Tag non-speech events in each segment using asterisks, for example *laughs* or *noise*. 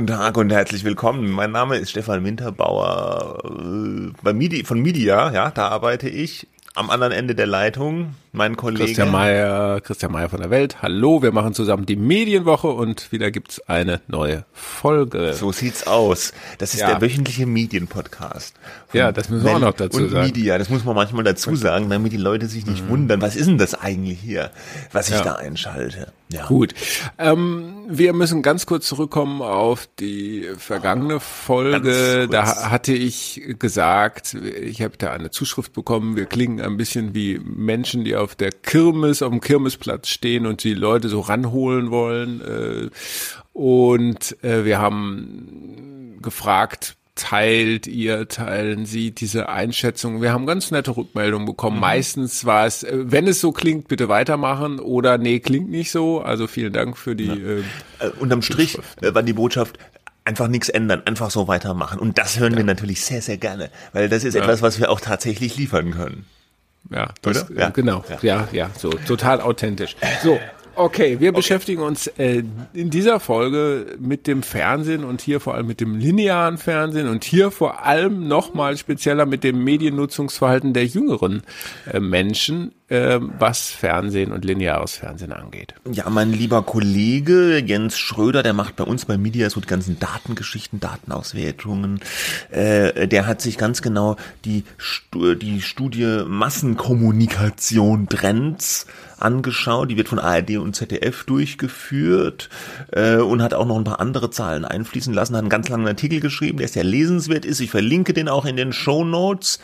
guten Tag und herzlich willkommen. Mein Name ist Stefan Winterbauer. Äh, bei Midi, von Media, ja, da arbeite ich am anderen Ende der Leitung mein Kollege. Christian Mayer, Christian Mayer von der Welt. Hallo, wir machen zusammen die Medienwoche und wieder gibt's eine neue Folge. So sieht's aus. Das ist ja. der wöchentliche Medienpodcast. Ja, das müssen wir auch noch dazu und sagen. Media, das muss man manchmal dazu sagen, damit die Leute sich nicht mhm. wundern. Was ist denn das eigentlich hier, was ich ja. da einschalte? Ja. Gut. Ähm, wir müssen ganz kurz zurückkommen auf die vergangene Folge. Da hatte ich gesagt, ich habe da eine Zuschrift bekommen, wir klingen ein bisschen wie Menschen, die auf der Kirmes, auf dem Kirmesplatz stehen und die Leute so ranholen wollen. Äh, und äh, wir haben gefragt, teilt ihr, teilen Sie diese Einschätzung? Wir haben ganz nette Rückmeldungen bekommen. Mhm. Meistens war es, äh, wenn es so klingt, bitte weitermachen oder nee, klingt nicht so. Also vielen Dank für die. Ja. Äh, unterm Strich war die Botschaft, einfach nichts ändern, einfach so weitermachen. Und das hören ja. wir natürlich sehr, sehr gerne, weil das ist ja. etwas, was wir auch tatsächlich liefern können. Ja, das, ja. genau. Ja. ja, ja, so total authentisch. So, okay, wir okay. beschäftigen uns äh, in dieser Folge mit dem Fernsehen und hier vor allem mit dem linearen Fernsehen und hier vor allem nochmal spezieller mit dem Mediennutzungsverhalten der jüngeren äh, Menschen äh, was Fernsehen und lineares Fernsehen angeht. Ja, mein lieber Kollege Jens Schröder, der macht bei uns bei Media so die ganzen Datengeschichten, Datenauswertungen. Äh, der hat sich ganz genau die, die Studie Massenkommunikation Trends angeschaut. Die wird von ARD und ZDF durchgeführt äh, und hat auch noch ein paar andere Zahlen einfließen lassen. Hat einen ganz langen Artikel geschrieben, der sehr lesenswert ist. Ich verlinke den auch in den Show Notes.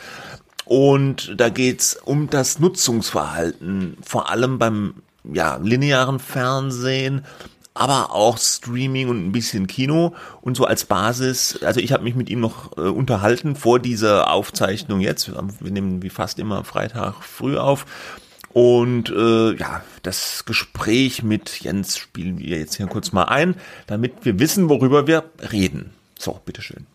Und da geht's um das Nutzungsverhalten, vor allem beim ja, linearen Fernsehen, aber auch Streaming und ein bisschen Kino und so als Basis. Also ich habe mich mit ihm noch äh, unterhalten vor dieser Aufzeichnung jetzt. Wir nehmen wie fast immer Freitag früh auf. Und äh, ja, das Gespräch mit Jens spielen wir jetzt hier kurz mal ein, damit wir wissen, worüber wir reden. So, bitteschön.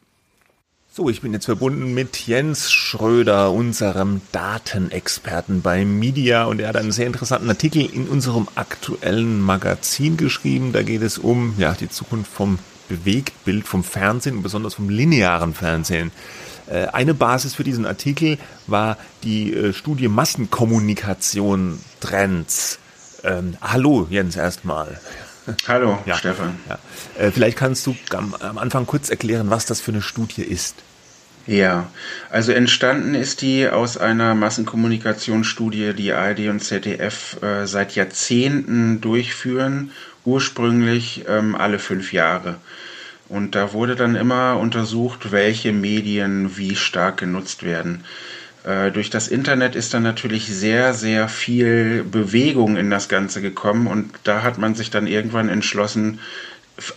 So, ich bin jetzt verbunden mit Jens Schröder, unserem Datenexperten bei Media und er hat einen sehr interessanten Artikel in unserem aktuellen Magazin geschrieben. Da geht es um ja, die Zukunft vom Bewegtbild, vom Fernsehen und besonders vom linearen Fernsehen. Äh, eine Basis für diesen Artikel war die äh, Studie Massenkommunikation Trends. Ähm, hallo Jens erstmal. *laughs* Hallo, ja. Stefan. Ja. Äh, vielleicht kannst du am, am, Anfang kurz erklären, was das für eine Studie ist. Ja, also entstanden ist die aus einer Massenkommunikationsstudie, die ARD und ZDF äh, seit Jahrzehnten durchführen, ursprünglich ähm, alle fünf Jahre. Und da wurde dann immer untersucht, welche Medien wie stark genutzt werden. Äh, durch das Internet ist dann natürlich sehr, sehr viel Bewegung in das Ganze gekommen und da hat man sich dann irgendwann entschlossen,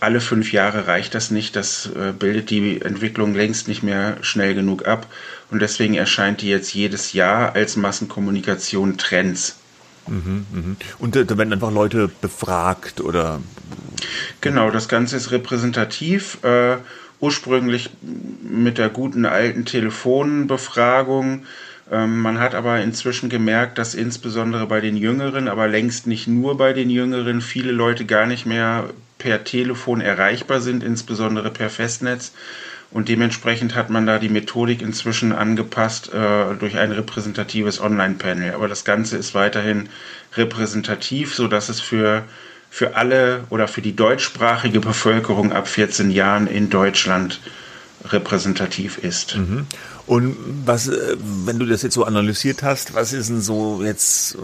alle fünf Jahre reicht das nicht, das äh, bildet die Entwicklung längst nicht mehr schnell genug ab und deswegen erscheint die jetzt jedes Jahr als Massenkommunikation Trends. Mhm, mhm. Und da werden einfach Leute befragt oder? Genau, das Ganze ist repräsentativ. Äh, ursprünglich mit der guten alten Telefonbefragung. Ähm, man hat aber inzwischen gemerkt, dass insbesondere bei den Jüngeren, aber längst nicht nur bei den Jüngeren, viele Leute gar nicht mehr per Telefon erreichbar sind, insbesondere per Festnetz. Und dementsprechend hat man da die Methodik inzwischen angepasst äh, durch ein repräsentatives Online-Panel. Aber das Ganze ist weiterhin repräsentativ, sodass es für für alle oder für die deutschsprachige Bevölkerung ab 14 Jahren in Deutschland repräsentativ ist. Mhm. Und was, äh, wenn du das jetzt so analysiert hast, was ist denn so jetzt äh,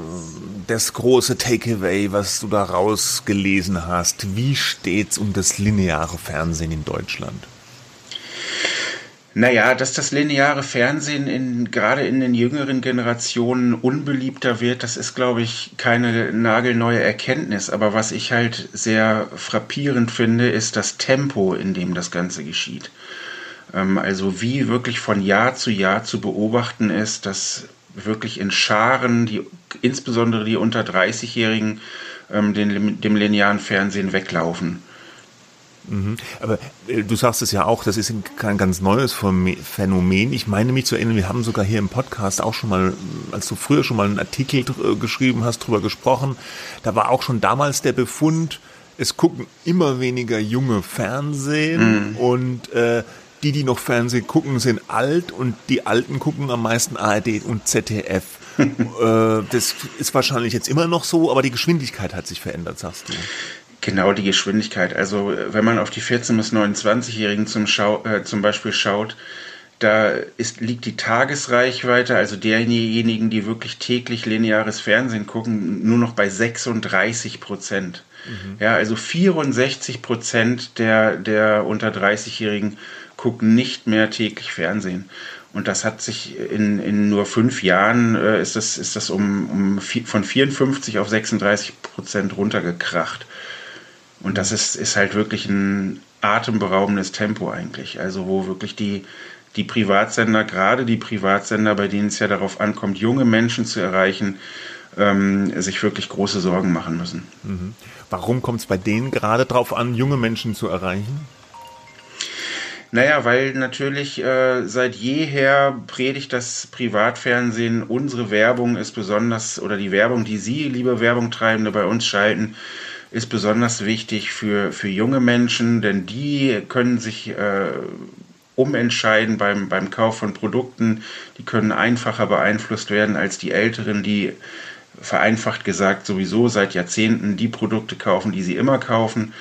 das große Takeaway, was du da rausgelesen hast? Wie steht's um das lineare Fernsehen in Deutschland? Naja, dass das lineare Fernsehen in, gerade in den jüngeren Generationen unbeliebter wird, das ist, glaube ich, keine nagelneue Erkenntnis. Aber was ich halt sehr frappierend finde, ist das Tempo, in dem das Ganze geschieht. Ähm, also wie wirklich von Jahr zu Jahr zu beobachten ist, dass wirklich in Scharen, die, insbesondere die unter 30-Jährigen, ähm, dem, dem linearen Fernsehen weglaufen. Mhm. Aber äh, du sagst es ja auch, das ist kein ganz neues Phänomen. Ich meine mich zu erinnern, wir haben sogar hier im Podcast auch schon mal, als du früher schon mal einen Artikel äh, geschrieben hast, drüber gesprochen. Da war auch schon damals der Befund, es gucken immer weniger junge Fernsehen mm. und äh, die, die noch Fernsehen gucken, sind alt und die Alten gucken am meisten ARD und ZDF. *laughs* äh, das ist wahrscheinlich jetzt immer noch so, aber die Geschwindigkeit hat sich verändert, sagst du. Genau, die Geschwindigkeit. Also wenn man auf die 14- bis 29-Jährigen zum, Schau äh, zum Beispiel schaut, da ist, liegt die Tagesreichweite, also derjenigen, die wirklich täglich lineares Fernsehen gucken, nur noch bei 36 Prozent. Mhm. Ja, also 64 Prozent der, der unter 30-Jährigen gucken nicht mehr täglich Fernsehen. Und das hat sich in, in nur fünf Jahren äh, ist das, ist das um, um von 54 auf 36 Prozent runtergekracht. Und das ist, ist halt wirklich ein atemberaubendes Tempo eigentlich. Also wo wirklich die, die Privatsender, gerade die Privatsender, bei denen es ja darauf ankommt, junge Menschen zu erreichen, ähm, sich wirklich große Sorgen machen müssen. Mhm. Warum kommt es bei denen gerade darauf an, junge Menschen zu erreichen? Naja, weil natürlich äh, seit jeher predigt das Privatfernsehen, unsere Werbung ist besonders, oder die Werbung, die Sie, liebe Werbungtreibende, bei uns schalten, ist besonders wichtig für, für junge Menschen, denn die können sich äh, umentscheiden beim, beim Kauf von Produkten. Die können einfacher beeinflusst werden als die Älteren, die vereinfacht gesagt sowieso seit Jahrzehnten die Produkte kaufen, die sie immer kaufen.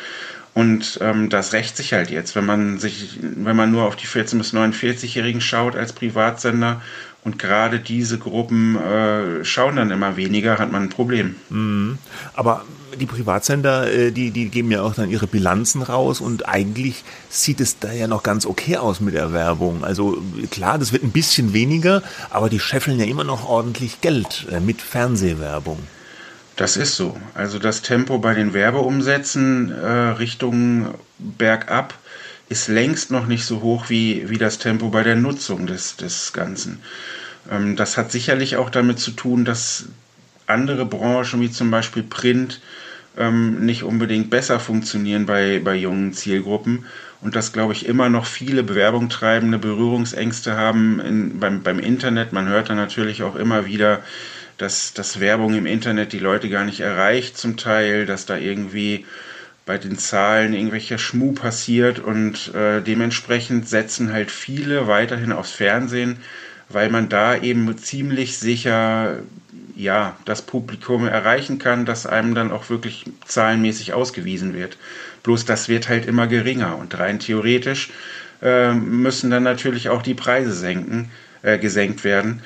Und ähm, das rächt sich halt jetzt, wenn man sich, wenn man nur auf die 14- bis 49-Jährigen schaut als Privatsender und gerade diese Gruppen äh, schauen dann immer weniger, hat man ein Problem. Mhm. Aber die Privatsender, äh, die, die geben ja auch dann ihre Bilanzen raus und eigentlich sieht es da ja noch ganz okay aus mit der Werbung. Also klar, das wird ein bisschen weniger, aber die scheffeln ja immer noch ordentlich Geld äh, mit Fernsehwerbung. Das ist so. Also das Tempo bei den Werbeumsätzen äh, Richtung bergab ist längst noch nicht so hoch wie, wie das Tempo bei der Nutzung des, des Ganzen. Ähm, das hat sicherlich auch damit zu tun, dass andere Branchen wie zum Beispiel Print ähm, nicht unbedingt besser funktionieren bei, bei jungen Zielgruppen und dass, glaube ich, immer noch viele Bewerbung treibende Berührungsängste haben in, beim, beim Internet. Man hört da natürlich auch immer wieder, dass, dass Werbung im Internet die Leute gar nicht erreicht zum Teil, dass da irgendwie bei den Zahlen irgendwelcher Schmuh passiert und äh, dementsprechend setzen halt viele weiterhin aufs Fernsehen, weil man da eben ziemlich sicher ja das Publikum erreichen kann, dass einem dann auch wirklich zahlenmäßig ausgewiesen wird. Bloß das wird halt immer geringer und rein theoretisch äh, müssen dann natürlich auch die Preise senken, äh, gesenkt werden.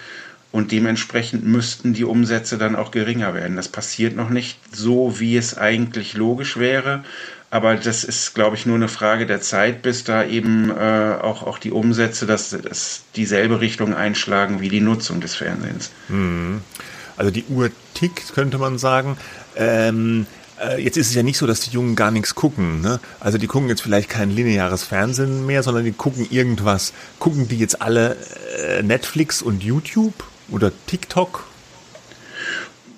Und dementsprechend müssten die Umsätze dann auch geringer werden. Das passiert noch nicht so, wie es eigentlich logisch wäre. Aber das ist, glaube ich, nur eine Frage der Zeit, bis da eben äh, auch, auch die Umsätze das, das dieselbe Richtung einschlagen wie die Nutzung des Fernsehens. Mhm. Also die Uhr tickt, könnte man sagen. Ähm, äh, jetzt ist es ja nicht so, dass die Jungen gar nichts gucken. Ne? Also die gucken jetzt vielleicht kein lineares Fernsehen mehr, sondern die gucken irgendwas. Gucken die jetzt alle äh, Netflix und YouTube? Oder TikTok?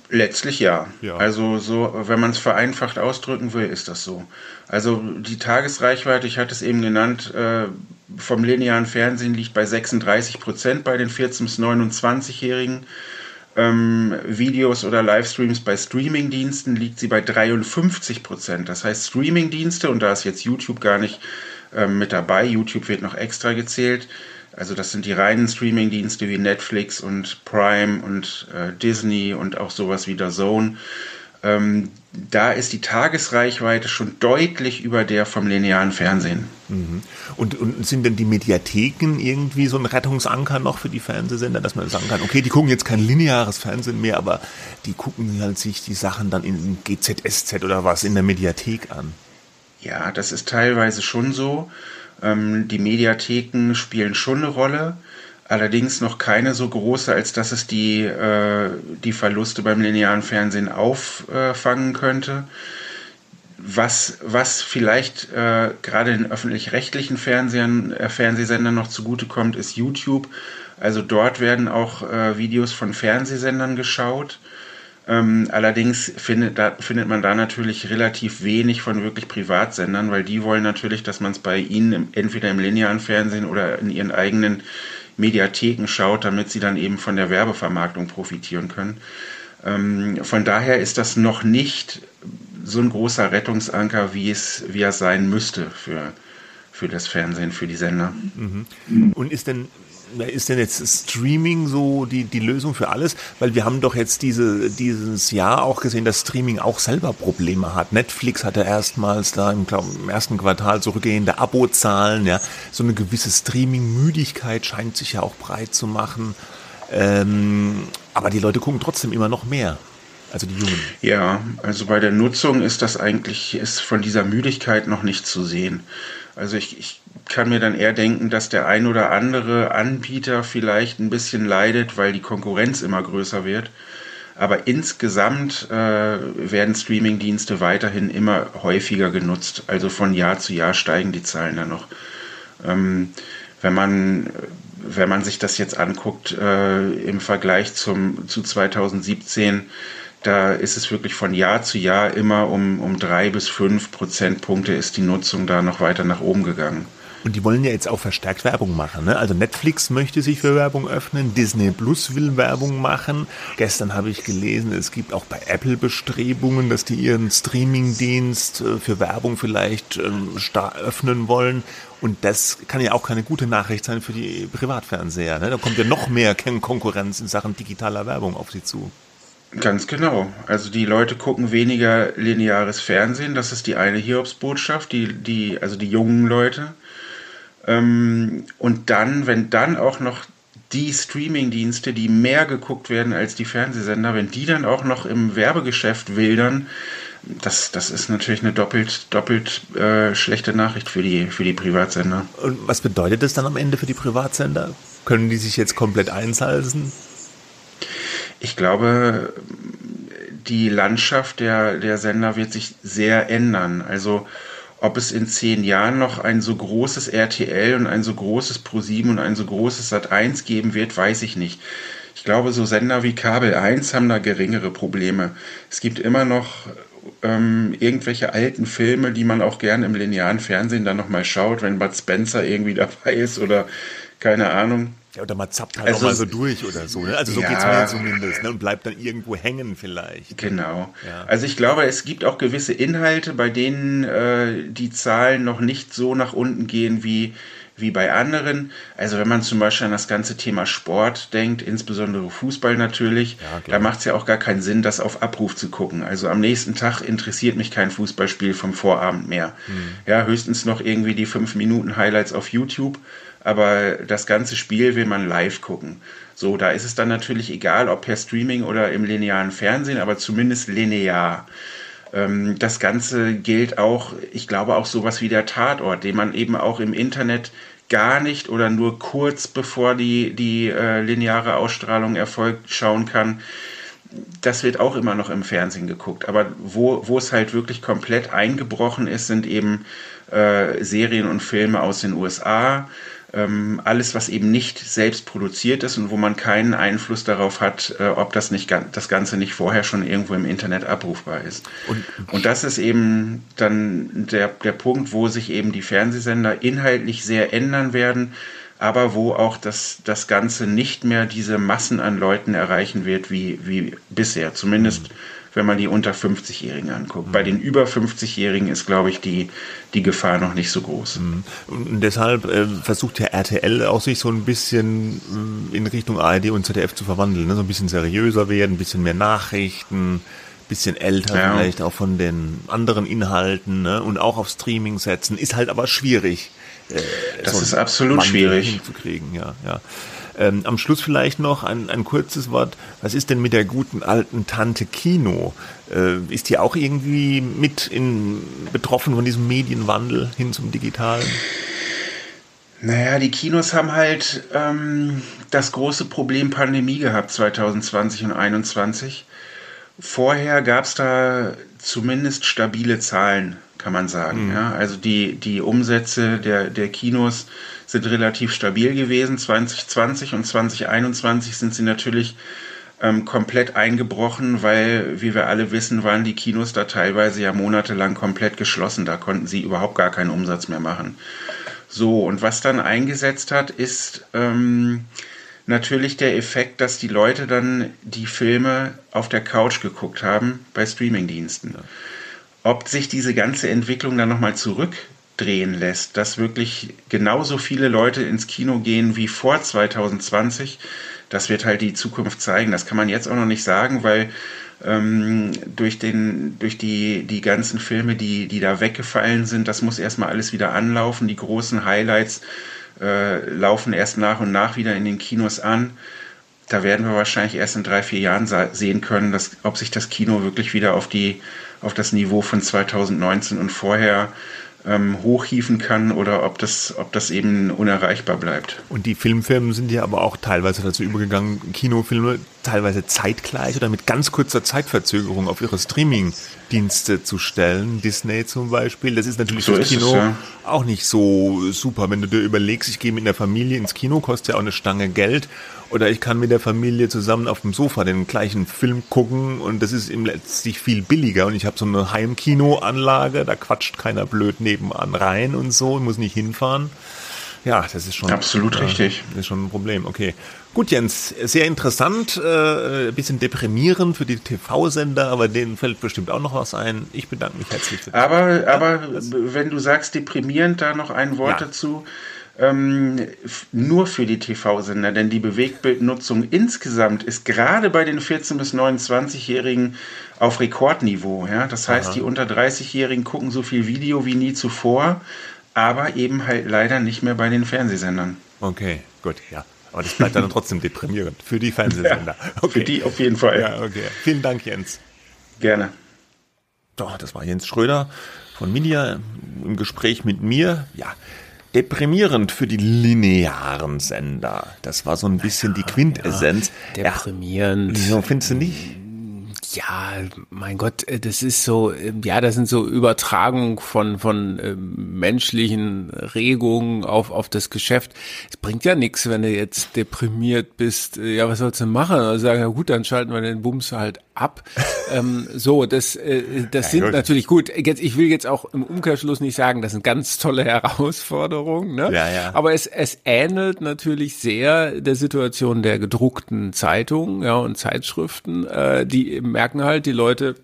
Letztlich ja. ja. Also so, wenn man es vereinfacht ausdrücken will, ist das so. Also die Tagesreichweite, ich hatte es eben genannt, äh, vom linearen Fernsehen liegt bei 36 Prozent bei den 14- bis 29-Jährigen. Ähm, Videos oder Livestreams bei Streamingdiensten liegt sie bei 53 Prozent. Das heißt, Streamingdienste, und da ist jetzt YouTube gar nicht äh, mit dabei, YouTube wird noch extra gezählt, also das sind die reinen Streaming-Dienste wie Netflix und Prime und äh, Disney und auch sowas wie der Zone. Ähm, da ist die Tagesreichweite schon deutlich über der vom linearen Fernsehen. Mhm. Und, und, sind denn die Mediatheken irgendwie so ein Rettungsanker noch für die Fernsehsender, dass man sagen kann, okay, die gucken jetzt kein lineares Fernsehen mehr, aber die gucken halt sich die Sachen dann in GZSZ oder was in der Mediathek an? Ja, das ist teilweise schon so. Ähm, die Mediatheken spielen schon eine Rolle, allerdings noch keine so große, als dass es die, äh, die Verluste beim linearen Fernsehen auffangen könnte. Was, was vielleicht äh, gerade den öffentlich-rechtlichen äh, Fernsehsendern noch zugutekommt, ist YouTube. Also dort werden auch äh, Videos von Fernsehsendern geschaut. Ähm, allerdings findet, da, findet man da natürlich relativ wenig von wirklich Privatsendern, weil die wollen natürlich, dass man es bei ihnen im, entweder im linearen Fernsehen oder in ihren eigenen Mediatheken schaut, damit sie dann eben von der Werbevermarktung profitieren können. Ähm, von daher ist das noch nicht so ein großer Rettungsanker, wie es, wie er sein müsste für, für das Fernsehen, für die Sender. Mhm. Und ist denn ist denn jetzt Streaming so die, die Lösung für alles? Weil wir haben doch jetzt diese, dieses Jahr auch gesehen, dass Streaming auch selber Probleme hat. Netflix hatte erstmals da im, glaub, im ersten Quartal zurückgehende Abozahlen, ja. So eine gewisse Streaming-Müdigkeit scheint sich ja auch breit zu machen. Ähm, aber die Leute gucken trotzdem immer noch mehr. Also die Jungen. Ja, also bei der Nutzung ist das eigentlich, ist von dieser Müdigkeit noch nicht zu sehen. Also ich, ich kann mir dann eher denken, dass der ein oder andere Anbieter vielleicht ein bisschen leidet, weil die Konkurrenz immer größer wird. Aber insgesamt äh, werden Streamingdienste weiterhin immer häufiger genutzt. Also von Jahr zu Jahr steigen die Zahlen dann noch. Ähm, wenn man wenn man sich das jetzt anguckt äh, im Vergleich zum zu 2017 da ist es wirklich von Jahr zu Jahr immer um, um drei bis fünf Prozentpunkte ist die Nutzung da noch weiter nach oben gegangen. Und die wollen ja jetzt auch verstärkt Werbung machen. Ne? Also Netflix möchte sich für Werbung öffnen, Disney Plus will Werbung machen. Gestern habe ich gelesen, es gibt auch bei Apple Bestrebungen, dass die ihren Streamingdienst äh, für Werbung vielleicht ähm, öffnen wollen. Und das kann ja auch keine gute Nachricht sein für die Privatfernseher. Ne? Da kommt ja noch mehr Konkurrenz in Sachen digitaler Werbung auf sie zu. Ganz genau. Also die Leute gucken weniger lineares Fernsehen. Das ist die eine Hiobsbotschaft, die, die, also die jungen Leute. Ähm, und dann, wenn dann auch noch die Streaming-Dienste, die mehr geguckt werden als die Fernsehsender, wenn die dann auch noch im Werbegeschäft wildern, das, das ist natürlich eine doppelt, doppelt äh, schlechte Nachricht für die, für die Privatsender. Und was bedeutet das dann am Ende für die Privatsender? Können die sich jetzt komplett einsalzen? Ich glaube, die Landschaft der, der Sender wird sich sehr ändern. Also ob es in zehn Jahren noch ein so großes RTL und ein so großes Pro7 und ein so großes Sat1 geben wird, weiß ich nicht. Ich glaube, so Sender wie Kabel 1 haben da geringere Probleme. Es gibt immer noch ähm, irgendwelche alten Filme, die man auch gerne im linearen Fernsehen dann nochmal schaut, wenn Bud Spencer irgendwie *laughs* dabei ist oder keine Ahnung. Ja, oder man zappt halt also, auch mal so durch oder so. Ne? Also so ja, geht's mir zumindest ne? und bleibt dann irgendwo hängen vielleicht. Genau. Ja. Also ich glaube, es gibt auch gewisse Inhalte, bei denen äh, die Zahlen noch nicht so nach unten gehen wie wie bei anderen. Also wenn man zum Beispiel an das ganze Thema Sport denkt, insbesondere Fußball natürlich, ja, da macht es ja auch gar keinen Sinn, das auf Abruf zu gucken. Also am nächsten Tag interessiert mich kein Fußballspiel vom Vorabend mehr. Hm. Ja, höchstens noch irgendwie die fünf Minuten Highlights auf YouTube aber das ganze Spiel will man live gucken. So, da ist es dann natürlich egal, ob per Streaming oder im linearen Fernsehen, aber zumindest linear. Ähm, das Ganze gilt auch, ich glaube auch sowas wie der Tatort, den man eben auch im Internet gar nicht oder nur kurz bevor die, die äh, lineare Ausstrahlung erfolgt schauen kann. Das wird auch immer noch im Fernsehen geguckt. Aber wo, wo es halt wirklich komplett eingebrochen ist, sind eben äh, Serien und Filme aus den USA ähm, alles, was eben nicht selbst produziert ist und wo man keinen Einfluss darauf hat, äh, ob das nicht das Ganze nicht vorher schon irgendwo im Internet abrufbar ist. Und, und das ist eben dann der, der Punkt, wo sich eben die Fernsehsender inhaltlich sehr ändern werden, aber wo auch das, das Ganze nicht mehr diese Massen an Leuten erreichen wird wie, wie bisher. Zumindest mhm wenn man die unter 50-Jährigen anguckt. Mhm. Bei den über 50-Jährigen ist, glaube ich, die, die Gefahr noch nicht so groß. Mhm. Und deshalb äh, versucht ja RTL auch sich so ein bisschen äh, in Richtung ARD und ZDF zu verwandeln, ne? so ein bisschen seriöser werden, ein bisschen mehr Nachrichten, bisschen älter ja. vielleicht auch von den anderen Inhalten ne? und auch auf Streaming setzen, ist halt aber schwierig. Äh, das so ist absolut schwierig hinzukriegen, ja, ja. Ähm, am Schluss vielleicht noch ein, ein kurzes Wort. Was ist denn mit der guten alten Tante Kino? Äh, ist die auch irgendwie mit in, betroffen von diesem Medienwandel hin zum Digitalen? Naja, die Kinos haben halt ähm, das große Problem Pandemie gehabt 2020 und 2021. Vorher gab es da zumindest stabile Zahlen, kann man sagen. Mhm. Ja? Also die, die Umsätze der, der Kinos sind relativ stabil gewesen. 2020 und 2021 sind sie natürlich ähm, komplett eingebrochen, weil, wie wir alle wissen, waren die Kinos da teilweise ja monatelang komplett geschlossen. Da konnten sie überhaupt gar keinen Umsatz mehr machen. So, und was dann eingesetzt hat, ist, ähm, natürlich der Effekt, dass die Leute dann die Filme auf der Couch geguckt haben bei Streamingdiensten. Ja. Ob sich diese ganze Entwicklung dann nochmal zurückdrehen lässt, dass wirklich genauso viele Leute ins Kino gehen wie vor 2020, das wird halt die Zukunft zeigen. Das kann man jetzt auch noch nicht sagen, weil ähm, durch, den, durch die, die ganzen Filme, die, die da weggefallen sind, das muss erstmal alles wieder anlaufen. Die großen Highlights äh, laufen erst nach und nach wieder in den Kinos an. Da werden wir wahrscheinlich erst in drei, vier Jahren sehen können, dass, ob sich das Kino wirklich wieder auf, die, auf das Niveau von 2019 und vorher ähm, hochhieven kann oder ob das, ob das eben unerreichbar bleibt. Und die Filmfirmen sind ja aber auch teilweise dazu übergegangen, Kinofilme teilweise zeitgleich oder mit ganz kurzer Zeitverzögerung auf ihre Streaming-Dienste zu stellen. Disney zum Beispiel. Das ist natürlich so fürs Kino es, ja. auch nicht so super. Wenn du dir überlegst, ich gehe mit einer Familie ins Kino, kostet ja auch eine Stange Geld oder ich kann mit der Familie zusammen auf dem Sofa den gleichen Film gucken und das ist im letztlich viel billiger. Und ich habe so eine Heimkinoanlage, da quatscht keiner blöd nebenan rein und so, ich muss nicht hinfahren. Ja, das ist schon absolut äh, richtig. Das ist schon ein Problem. Okay, gut, Jens, sehr interessant, äh, ein bisschen deprimierend für die TV-Sender, aber denen fällt bestimmt auch noch was ein. Ich bedanke mich herzlich. Für aber, aber wenn du sagst deprimierend, da noch ein Wort ja. dazu ähm, nur für die TV-Sender, denn die Bewegtbildnutzung insgesamt ist gerade bei den 14- bis 29-Jährigen auf Rekordniveau. Ja? Das heißt, Aha. die unter 30-Jährigen gucken so viel Video wie nie zuvor, aber eben halt leider nicht mehr bei den Fernsehsendern. Okay, gut, ja. Aber das bleibt dann *laughs* trotzdem deprimierend für die Fernsehsender. Okay. Für die auf jeden Fall. Ja, okay. Vielen Dank, Jens. Gerne. Doch, das war Jens Schröder von Media im Gespräch mit mir. Ja, deprimierend für die linearen Sender. Das war so ein bisschen die Quintessenz. Ja, deprimierend. Ja, findest du nicht? Ja, mein Gott, äh, das ist so, ähm, ja, das sind so Übertragungen von, von äh, menschlichen Regungen auf, auf das Geschäft. Es bringt ja nichts, wenn du jetzt deprimiert bist. Äh, ja, was sollst du machen? Also sagen, ja gut, dann schalten wir den Bums halt ab. ähm, so, das, äh, das ja, sind gut. natürlich gut. Jetzt, ich will jetzt auch im Umkehrschluss nicht sagen, das sind ganz tolle Herausforderungen, ne? Ja, ja. Aber es, es ähnelt natürlich sehr der Situation der gedruckten Zeitungen, ja, und Zeitschriften, äh, die merken halt, die Leute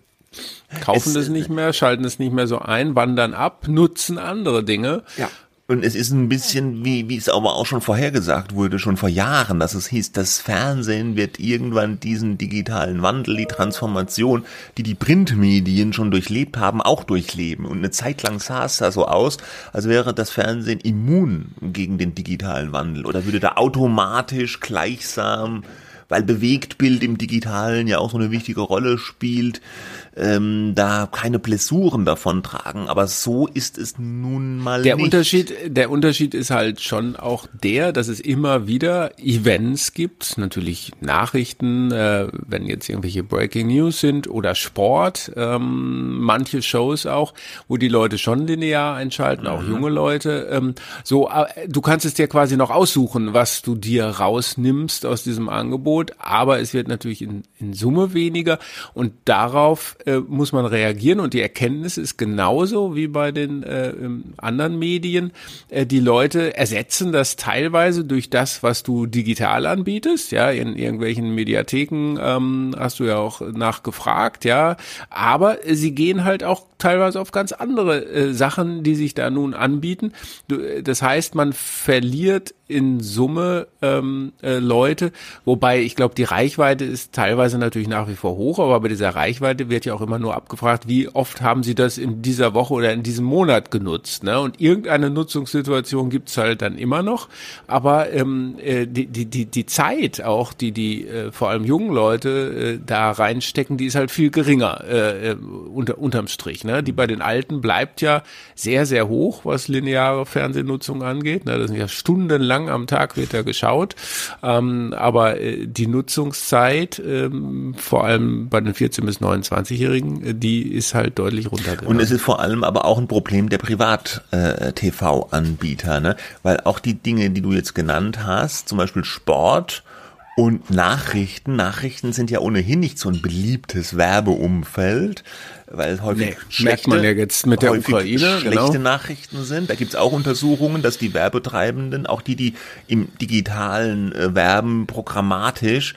kaufen es, das nicht mehr, schalten es nicht mehr so ein, wandern ab, nutzen andere Dinge. Ja. Und es ist ein bisschen, wie, wie es aber auch schon vorhergesagt wurde, schon vor Jahren, dass es hieß, das Fernsehen wird irgendwann diesen digitalen Wandel, die Transformation, die die Printmedien schon durchlebt haben, auch durchleben. Und eine Zeit lang sah es da so aus, als wäre das Fernsehen immun gegen den digitalen Wandel oder würde da automatisch gleichsam weil Bewegtbild im Digitalen ja auch so eine wichtige Rolle spielt, ähm, da keine Blessuren davon tragen. Aber so ist es nun mal der nicht. Unterschied, der Unterschied ist halt schon auch der, dass es immer wieder Events gibt, natürlich Nachrichten, äh, wenn jetzt irgendwelche Breaking News sind oder Sport, ähm, manche Shows auch, wo die Leute schon linear einschalten, auch mhm. junge Leute. Ähm, so, äh, du kannst es dir quasi noch aussuchen, was du dir rausnimmst aus diesem Angebot, aber es wird natürlich in, in Summe weniger und darauf äh, muss man reagieren und die Erkenntnis ist genauso wie bei den äh, anderen Medien. Äh, die Leute ersetzen das teilweise durch das, was du digital anbietest. Ja, in irgendwelchen Mediatheken ähm, hast du ja auch nachgefragt, ja. Aber sie gehen halt auch teilweise auf ganz andere äh, Sachen, die sich da nun anbieten. Du, äh, das heißt, man verliert in Summe ähm, äh, Leute, wobei ich glaube, die Reichweite ist teilweise natürlich nach wie vor hoch, aber bei dieser Reichweite wird ja auch immer nur abgefragt, wie oft haben Sie das in dieser Woche oder in diesem Monat genutzt. Ne? Und irgendeine Nutzungssituation gibt's halt dann immer noch, aber ähm, äh, die, die, die, die Zeit auch, die die äh, vor allem jungen Leute äh, da reinstecken, die ist halt viel geringer äh, äh unter, unterm Strich. Ne? Die bei den Alten bleibt ja sehr, sehr hoch, was lineare Fernsehnutzung angeht. Ne? Das sind ja stundenlang lang am Tag wird da geschaut. Ähm, aber äh, die Nutzungszeit, ähm, vor allem bei den 14- bis 29-Jährigen, äh, die ist halt deutlich runtergegangen. Und es ist vor allem aber auch ein Problem der Privat-TV-Anbieter, äh, ne? weil auch die Dinge, die du jetzt genannt hast, zum Beispiel Sport Und Nachrichten, Nachrichten sind ja ohnehin nicht so ein beliebtes Werbeumfeld, weil häufig Nee, schlechte, man ja jetzt mit der Ukraine, schlechte genau. Nachrichten sind. Da gibt's auch Untersuchungen, dass die Werbetreibenden, auch die, die im digitalen äh, werben, programmatisch,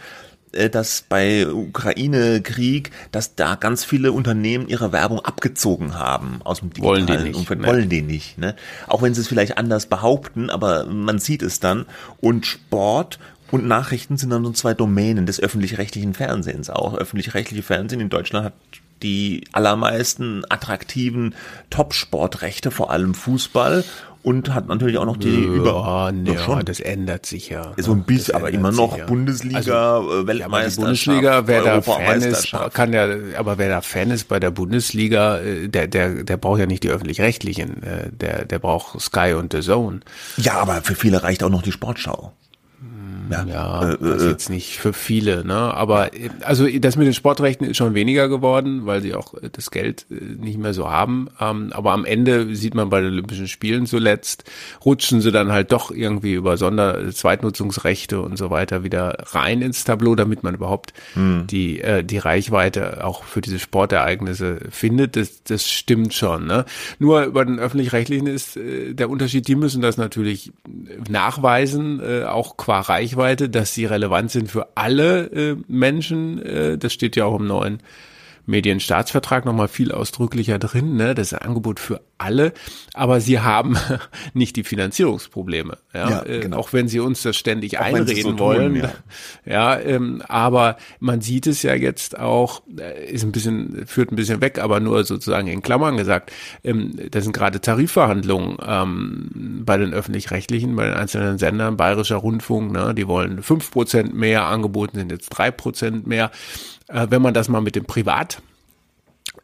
äh, dass bei Ukraine-Krieg, dass da ganz viele Unternehmen ihre Werbung abgezogen haben aus dem Wollen digitalen die nicht, Umfeld. ne. Wollen die nicht. Ne? Auch wenn sie es vielleicht anders behaupten, aber man sieht es dann. Und Sport und Nachrichten sind dann so zwei Domänen des öffentlich-rechtlichen Fernsehens auch. Öffentlich-rechtliche Fernsehen in Deutschland hat die allermeisten attraktiven Top-Sportrechte, vor allem Fußball und hat natürlich auch noch die über Ja, nee, Doch schon. das ändert sich ja. so ein bisschen, aber immer noch ja. Bundesliga, Also, äh, Ja, Weltmeisterschaft, Bundesliga, wer da Fan ist, kann ja, aber wer da Fan ist bei der Bundesliga, äh, der, der, der braucht ja nicht die öffentlich-rechtlichen, äh, der, der braucht Sky und The Zone. Ja, aber für viele reicht auch noch die Sportschau. Ja, Ja, äh, das äh, ist jetzt nicht für viele, ne? Aber äh, also das mit den Sportrechten ist schon weniger geworden, weil sie auch äh, das Geld äh, nicht mehr so haben. Ähm, aber am Ende sieht man bei den Olympischen Spielen zuletzt, rutschen sie dann halt doch irgendwie über Sonder Zweitnutzungsrechte und so weiter wieder rein ins Tableau, damit man überhaupt die äh, die Reichweite auch für diese Sportereignisse findet. Das das stimmt schon, ne? Nur bei den öffentlich-rechtlichen ist äh, der Unterschied, die müssen das natürlich nachweisen, äh, auch qua Reichweite, dass sie relevant sind für alle äh, Menschen. Äh, das steht ja auch im neuen Medienstaatsvertrag nochmal viel ausdrücklicher drin, ne? das ist ein Angebot für alle, aber sie haben *laughs* nicht die Finanzierungsprobleme, ja, Ja, äh, genau. auch wenn sie uns das ständig Auch einreden so tun, wollen, ja. *laughs* ja, ähm, aber man sieht es ja jetzt auch, äh, ist ein bisschen, führt ein bisschen weg, aber nur sozusagen in Klammern gesagt, ähm, das sind gerade Tarifverhandlungen ähm, bei den öffentlich-rechtlichen, bei den einzelnen Sendern, Bayerischer Rundfunk, ne, die wollen fünf Prozent mehr, angeboten sind jetzt drei Prozent mehr. Äh, wenn man das mal mit dem Privat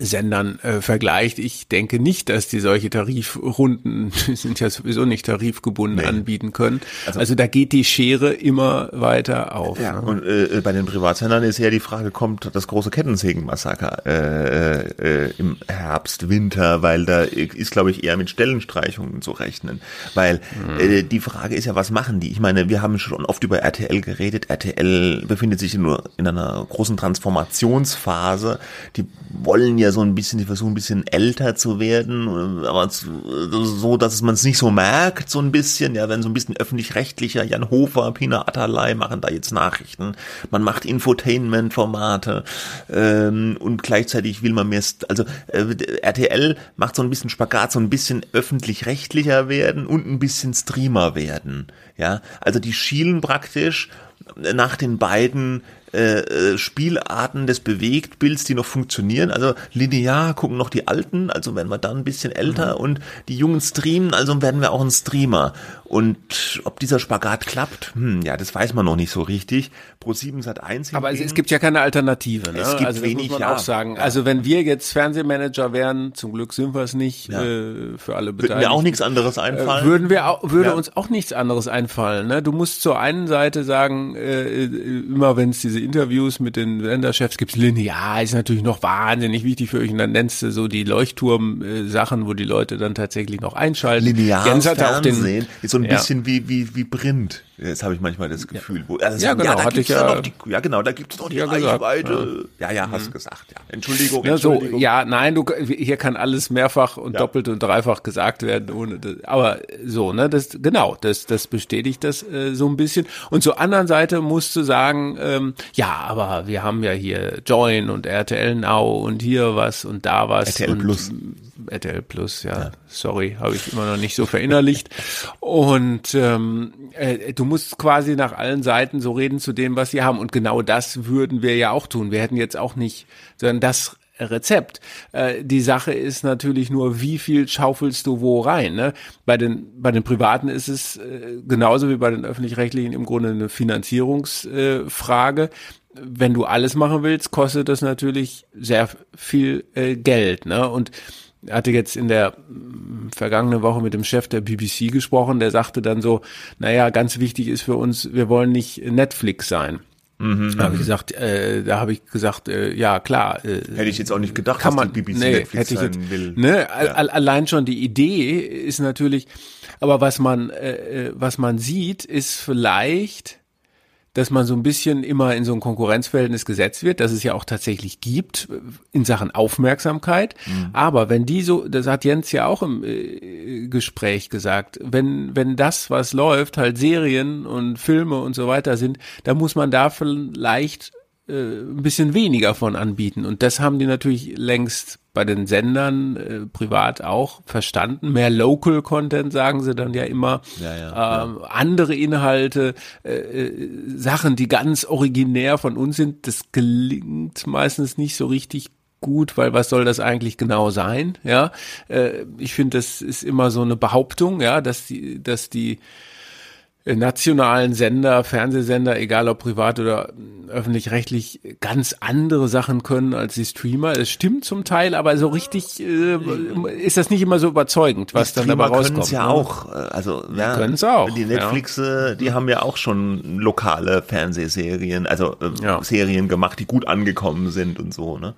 Sendern äh, vergleicht. Ich denke nicht, dass die solche Tarifrunden, *laughs* die sind ja sowieso nicht tarifgebunden, Nee. anbieten können. Also, da geht die Schere immer weiter auf. Ja, ne? und äh, bei den Privatsendern ist ja die Frage, kommt das große Kettensägenmassaker äh, äh, im Herbst, Winter, weil da ist, glaube ich, eher mit Stellenstreichungen zu rechnen. Weil äh, die Frage ist ja, was machen die? Ich meine, wir haben schon oft über RTL geredet. RTL befindet sich nur in einer großen Transformationsphase. Die wollen ja so ein bisschen, die versuchen ein bisschen älter zu werden, äh, aber zu- so, dass man es nicht so merkt, so ein bisschen, ja, wenn so ein bisschen öffentlich-rechtlicher, Jan Hofer, Pina Atalay machen da jetzt Nachrichten, man macht Infotainment-Formate ähm, und gleichzeitig will man mehr, also äh, RTL macht so ein bisschen Spagat, so ein bisschen öffentlich-rechtlicher werden und ein bisschen Streamer werden, ja, also die schielen praktisch nach den beiden äh, äh, Spielarten des Bewegtbilds, die noch funktionieren. Also linear gucken noch die Alten, also werden wir dann ein bisschen älter und die Jungen streamen, also werden wir auch ein Streamer. Und ob dieser Spagat klappt, hm, ja, das weiß man noch nicht so richtig. Pro 7 Sat 1 Aber es, es gibt ja keine Alternative. Ne? Es gibt also wenig, muss man ja. auch sagen. Also wenn wir jetzt Fernsehmanager wären, zum Glück sind wir es nicht, Ja. äh, für alle Beteiligten. mir auch nichts anderes Äh, einfallen. Würden wir auch, würde uns auch nichts anderes einfallen. Ne? Du musst zur einen Seite sagen, äh, immer wenn es diese Interviews mit den Länderchefs gibt, linear ist natürlich noch wahnsinnig wichtig für euch. Und dann nennst du so die Leuchtturm-Sachen, wo die Leute dann tatsächlich noch einschalten. Lineares Jens hatte auch den- Fernsehen ist so ein Ja. bisschen wie, wie, wie Print. Jetzt habe ich manchmal das Gefühl. Wo, also Ja, sagen, genau, da hatte gibt's ich ja, ja- noch die, ja genau, da gibt es noch die Ja, Reichweite. Ja, ja, hast gesagt, ja. Entschuldigung, Ja, so, Entschuldigung. ja, nein, du, hier kann alles mehrfach und Ja. doppelt und dreifach gesagt werden, ohne das, aber so, ne, das, genau, das, das bestätigt das äh, so ein bisschen. Und zur anderen Seite musst du sagen, ähm, ja, aber wir haben ja hier Join und RTL Now und hier was und da was. RTL Plus. RTL Plus, ja, sorry, habe ich immer noch nicht so verinnerlicht. Und ähm, äh, du musst quasi nach allen Seiten so reden zu dem, was sie haben. Und genau das würden wir ja auch tun. Wir hätten jetzt auch nicht, sondern das Rezept. Äh, die Sache ist natürlich nur, wie viel schaufelst du wo rein. Ne? Bei den bei den Privaten ist es äh, genauso wie bei den öffentlich-rechtlichen im Grunde eine Finanzierungsfrage. Äh. Wenn du alles machen willst, kostet das natürlich sehr viel äh, Geld. Ne? Und hatte jetzt in der mm, vergangenen Woche mit dem Chef der BBC gesprochen, der sagte dann so, naja, ganz wichtig ist für uns, wir wollen nicht Netflix sein. Da habe ich gesagt, äh, da habe ich gesagt, äh, ja klar, äh, Hätte ich jetzt auch nicht gedacht, kann man, dass die BBC nee, Netflix hätte ich jetzt, will. Ne, Ja. al- allein schon die Idee ist natürlich, aber was man, äh, äh, was man sieht, ist vielleicht, dass man so ein bisschen immer in so ein Konkurrenzverhältnis gesetzt wird, dass es ja auch tatsächlich gibt äh, in Sachen Aufmerksamkeit. Mhm. Aber wenn die so, das hat Jens ja auch im äh, Gespräch gesagt, wenn, wenn das, was läuft, halt Serien und Filme und so weiter sind, dann muss man da vielleicht äh, ein bisschen weniger von anbieten. Und das haben die natürlich längst bei den Sendern äh, privat auch verstanden. Mehr Local Content sagen sie dann ja immer. Ja, ja, ähm, ja. Andere Inhalte, äh, äh, Sachen, die ganz originär von uns sind, das gelingt meistens nicht so richtig gut, weil was soll das eigentlich genau sein? Ja, äh, ich finde, das ist immer so eine Behauptung, ja, dass die, dass die nationalen Sender, Fernsehsender, egal ob privat oder öffentlich-rechtlich, ganz andere Sachen können als die Streamer. Es stimmt zum Teil, aber so richtig äh, ist das nicht immer so überzeugend, was dann dabei rauskommt. ja ne? auch, äh, also ja, können's auch. Die Netflix, ja. die haben ja auch schon lokale Fernsehserien, also äh, ja. Serien gemacht, die gut angekommen sind und so, ne?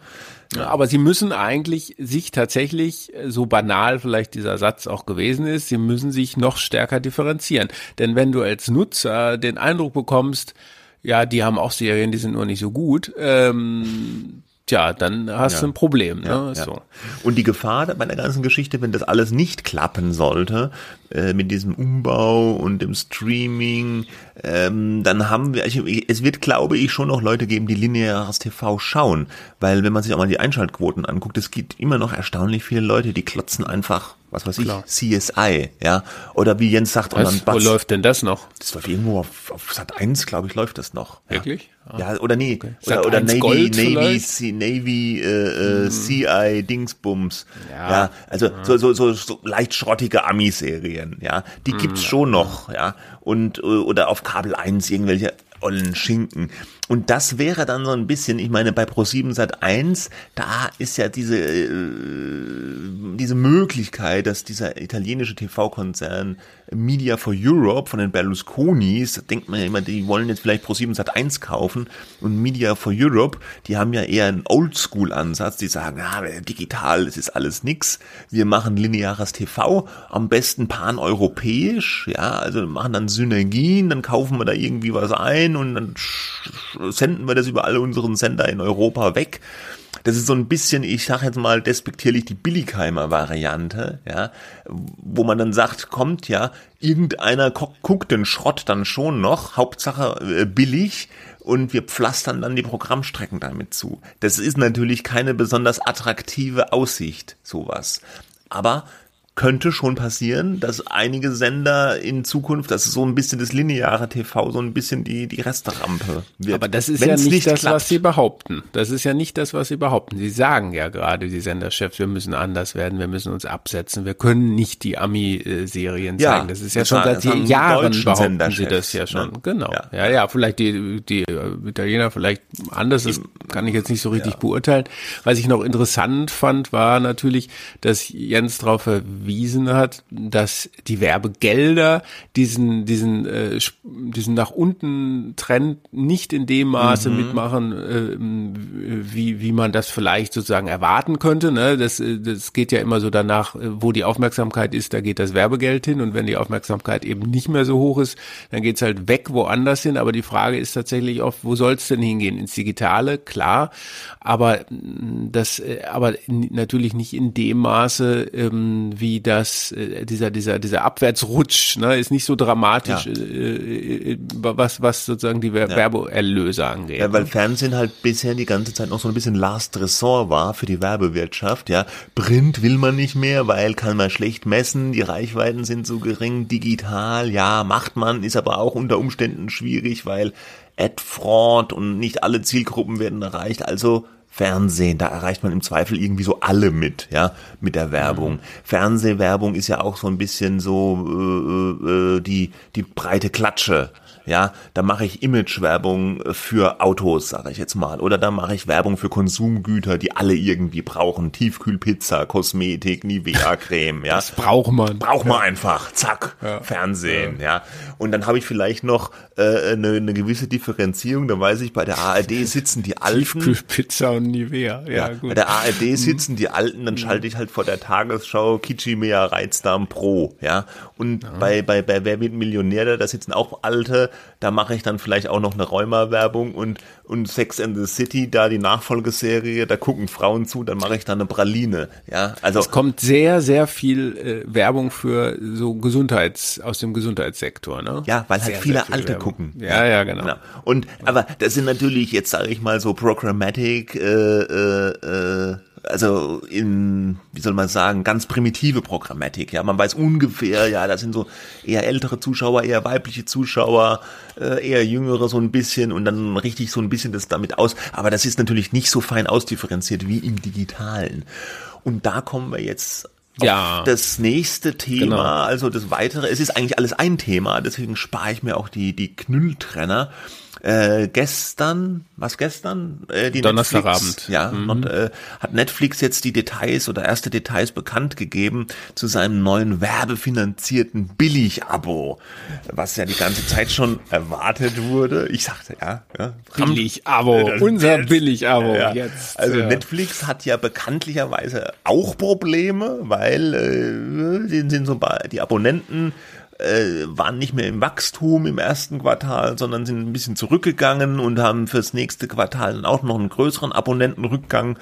Aber sie müssen eigentlich sich tatsächlich, so banal vielleicht dieser Satz auch gewesen ist, sie müssen sich noch stärker differenzieren. Denn wenn du als Nutzer den Eindruck bekommst, ja, die haben auch Serien, die sind nur nicht so gut, ähm, Tja, dann hast ja. du ein Problem. Ne? Ja, so. Und die Gefahr bei der ganzen Geschichte, wenn das alles nicht klappen sollte, äh, mit diesem Umbau und dem Streaming, ähm, dann haben wir, ich, es wird, glaube ich, schon noch Leute geben, die lineares TV schauen, weil wenn man sich auch mal die Einschaltquoten anguckt, es gibt immer noch erstaunlich viele Leute, die klotzen einfach was weiß Klar. ich, CSI, ja. Oder wie Jens sagt, was, Wo läuft denn das noch? Das läuft irgendwo auf, auf Sat 1, glaube ich, läuft das noch. Wirklich? Ah. Ja, oder nee, okay. oder, oder Navy, Gold Navy, C, Navy, äh, äh. CI, Dingsbums. Ja, ja also ja. So, so, so, so leicht schrottige Ami-Serien, ja. Die hm. gibt's schon noch, ja. Und, äh, oder auf Kabel 1 irgendwelche ollen Schinken. Und das wäre dann so ein bisschen, ich meine, bei Pro7 Sat 1, da ist ja diese, äh, diese Möglichkeit, dass dieser italienische TV-Konzern Media for Europe von den Berlusconis, denkt man ja immer, die wollen jetzt vielleicht Pro7 Sat 1 kaufen. Und Media for Europe, die haben ja eher einen Oldschool-Ansatz, die sagen, ah, digital, es ist alles nix, wir machen lineares TV, am besten pan-europäisch, ja, also machen dann Synergien, dann kaufen wir da irgendwie was ein und dann senden wir das über alle unseren Sender in Europa weg. Das ist so ein bisschen, ich sag jetzt mal despektierlich die Billigheimer Variante, ja, wo man dann sagt, kommt ja, irgendeiner guckt den Schrott dann schon noch, Hauptsache äh, billig und wir pflastern dann die Programmstrecken damit zu. Das ist natürlich keine besonders attraktive Aussicht, sowas. Aber könnte schon passieren, dass einige Sender in Zukunft, das ist so ein bisschen das lineare TV, so ein bisschen die, die Resterampe wird. Aber das ist ja nicht, nicht das, klappt. was sie behaupten. Das ist ja nicht das, was sie behaupten. Sie sagen ja gerade, die Senderchefs, wir müssen anders werden, wir müssen uns absetzen, wir können nicht die Ami-Serien ja, zeigen. Das ist ja das schon seit Jahren behaupten sie das ja schon. Ne? Genau. Ja. ja, ja, vielleicht die, die Italiener vielleicht anders, das kann ich jetzt nicht so richtig ja. beurteilen. Was ich noch interessant fand, war natürlich, dass Jens darauf verwiesen hat, dass die Werbegelder diesen diesen äh, diesen nach unten Trend nicht in dem Maße mhm. mitmachen, äh, wie wie man das vielleicht sozusagen erwarten könnte. Ne? Das das geht ja immer so danach, wo die Aufmerksamkeit ist, da geht das Werbegeld hin und wenn die Aufmerksamkeit eben nicht mehr so hoch ist, dann geht's halt weg woanders hin. Aber die Frage ist tatsächlich oft, wo soll es denn hingehen? Ins Digitale, klar, aber das aber natürlich nicht in dem Maße, ähm, wie wie das, äh, dieser, dieser, dieser Abwärtsrutsch, ne, ist nicht so dramatisch, ja. äh, äh was, was sozusagen die Ver ja. Werbeerlöse angeht. Ja, weil ne? Fernsehen halt bisher die ganze Zeit noch so ein bisschen Last Ressort war für die Werbewirtschaft, ja. Print will man nicht mehr, weil kann man schlecht messen, die Reichweiten sind so gering, digital, ja, macht man, ist aber auch unter Umständen schwierig, weil Ad-Fraud und nicht alle Zielgruppen werden erreicht, also Fernsehen, da erreicht man im Zweifel irgendwie so alle mit, ja, mit der Werbung. Mhm. Fernsehwerbung ist ja auch so ein bisschen so äh, äh, die die breite Klatsche, ja, da mache ich Imagewerbung für Autos, sage ich jetzt mal, oder da mache ich Werbung für Konsumgüter, die alle irgendwie brauchen, Tiefkühlpizza, Kosmetik, Nivea-Creme, *laughs* ja. Das braucht man. Braucht man ja. einfach, zack, ja. Fernsehen, ja. ja. Und dann habe ich vielleicht noch äh, eine, eine gewisse Differenzierung, da weiß ich, bei der ARD *laughs* sitzen die Alten. Tiefkühlpizza und Nivea. Ja, gut. Bei der ARD mhm. sitzen die Alten, dann schalte ich halt vor der Tagesschau Kichimea Reizdarm Pro, ja. Und bei, bei, bei Wer wird Millionär, da sitzen auch Alte, da mache ich dann vielleicht auch noch eine Rheuma-Werbung und, und Sex and the City, da die Nachfolgeserie, da gucken Frauen zu, dann mache ich da eine Praline, ja. Also. Es kommt sehr, sehr viel äh, Werbung für so Gesundheits, aus dem Gesundheitssektor, ne? Ja, weil halt sehr, viele sehr Alte Werbung. gucken. Ja, ja, genau. genau. Und, aber das sind natürlich jetzt, sage ich mal, so Programmatic, äh, äh, äh, also in, wie soll man sagen, ganz primitive Programmatik. Ja, man weiß ungefähr, ja, das sind so eher ältere Zuschauer, eher weibliche Zuschauer, äh, eher jüngere so ein bisschen und dann richtig so ein bisschen das damit aus. Aber das ist natürlich nicht so fein ausdifferenziert wie im Digitalen. Und da kommen wir jetzt ja. das nächste Thema, genau. also das weitere. Es ist eigentlich alles ein Thema, deswegen spare ich mir auch die, die Knülltrenner äh, gestern, was gestern? Äh, die Donnerstagabend. Netflix, ja, mhm. und, äh, hat Netflix jetzt die Details oder erste Details bekannt gegeben zu seinem neuen werbefinanzierten Billig-Abo, was ja die ganze Zeit schon erwartet wurde. Ich sagte, ja, ja Billig-Abo, unser Billig-Abo ja, jetzt. Also ja. Netflix hat ja bekanntlicherweise auch Probleme, weil äh, sind so die Abonnenten äh, waren nicht mehr im Wachstum im ersten Quartal, sondern sind ein bisschen zurückgegangen und haben fürs nächste Quartal dann auch noch einen größeren Abonnentenrückgang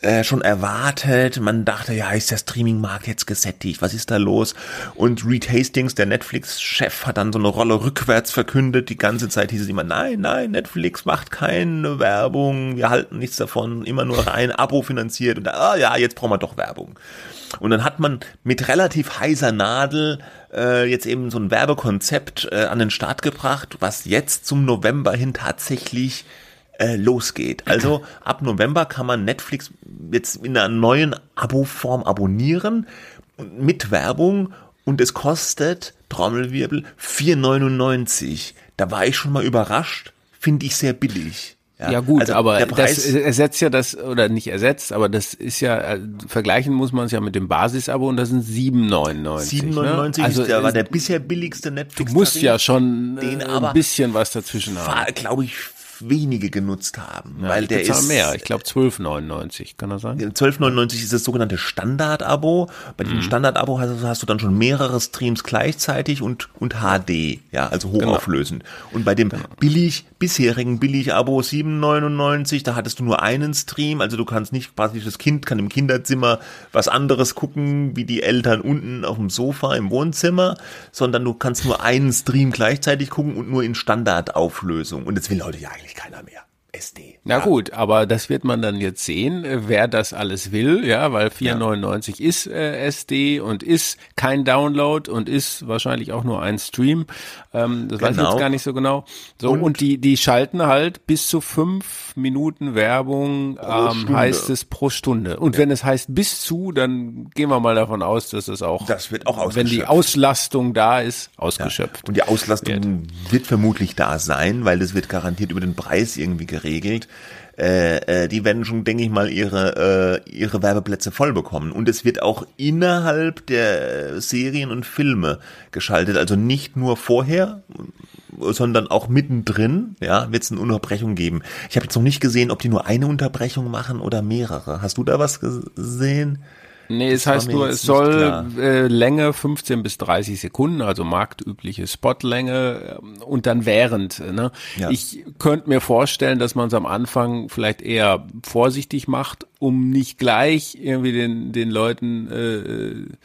äh, schon erwartet. Man dachte, ja, ist der Streaming-Markt jetzt gesättigt? Was ist da los? Und Reed Hastings, der Netflix-Chef, hat dann so eine Rolle rückwärts verkündet. Die ganze Zeit hieß es immer, nein, nein, Netflix macht keine Werbung, wir halten nichts davon, immer nur rein *laughs* Abo finanziert. Und ah ja, jetzt brauchen wir doch Werbung. Und dann hat man mit relativ heiser Nadel äh, jetzt eben so ein Werbekonzept äh, an den Start gebracht, was jetzt zum November hin tatsächlich äh, losgeht. Also ab November kann man Netflix jetzt in einer neuen Abo-Form abonnieren mit Werbung und es kostet Trommelwirbel 4,99. Da war ich schon mal überrascht, finde ich sehr billig. Ja, ja gut, also aber das ersetzt ja das, oder nicht ersetzt, aber das ist ja, äh, vergleichen muss man es ja mit dem Basisabo und das sind 7,99. 7,99 ne? also, ist, der, war der bisher billigste Netflix. Du musst ja schon den äh, ein bisschen was dazwischen haben. glaube ich, wenige genutzt haben, ja, weil der ist mehr. Ich glaube 12,99 kann das sein? 12,99 ist das sogenannte Standard-Abo. Bei diesem mhm. Standard-Abo hast, hast, du dann schon mehrere Streams gleichzeitig und und HD, ja, also genau. hochauflösend. Genau. Und bei dem genau. billig bisherigen Billig-Abo 7,99, da hattest du nur einen Stream, also du kannst nicht quasi das Kind kann im Kinderzimmer was anderes gucken, wie die Eltern unten auf dem Sofa im Wohnzimmer, sondern du kannst nur einen Stream gleichzeitig gucken und nur in Standardauflösung. Und das will heute ja eigentlich eigentlich keiner mehr. SD. Na ja. gut, aber das wird man dann jetzt sehen, äh, wer das alles will, ja, weil 4,99 ja. ist äh, SD und ist kein Download und ist wahrscheinlich auch nur ein Stream. Ähm, das genau. weiß ich jetzt genau. gar nicht so genau. So und, und, die die schalten halt bis zu fünf Minuten Werbung, ähm, heißt es pro Stunde. Und ja. wenn es heißt bis zu, dann gehen wir mal davon aus, dass es auch, das wird auch wenn die Auslastung da ist, ausgeschöpft. Und die Auslastung wird. wird vermutlich da sein, weil das wird garantiert über den Preis irgendwie geregelt geregelt. Äh, äh, die werden schon, denke ich mal, ihre, äh, ihre Werbeplätze voll bekommen. Und es wird auch innerhalb der Serien und Filme geschaltet. Also nicht nur vorher, sondern auch mittendrin, ja, wird es eine Unterbrechung geben. Ich habe jetzt noch nicht gesehen, ob die nur eine Unterbrechung machen oder mehrere. Hast du da was gesehen? Nee, es heißt nur, es soll äh, Länge 15 bis 30 Sekunden, also marktübliche Spotlänge äh, und dann während. Ne? Ja. Ich könnte mir vorstellen, dass man es am Anfang vielleicht eher vorsichtig macht, um nicht gleich irgendwie den, den Leuten äh,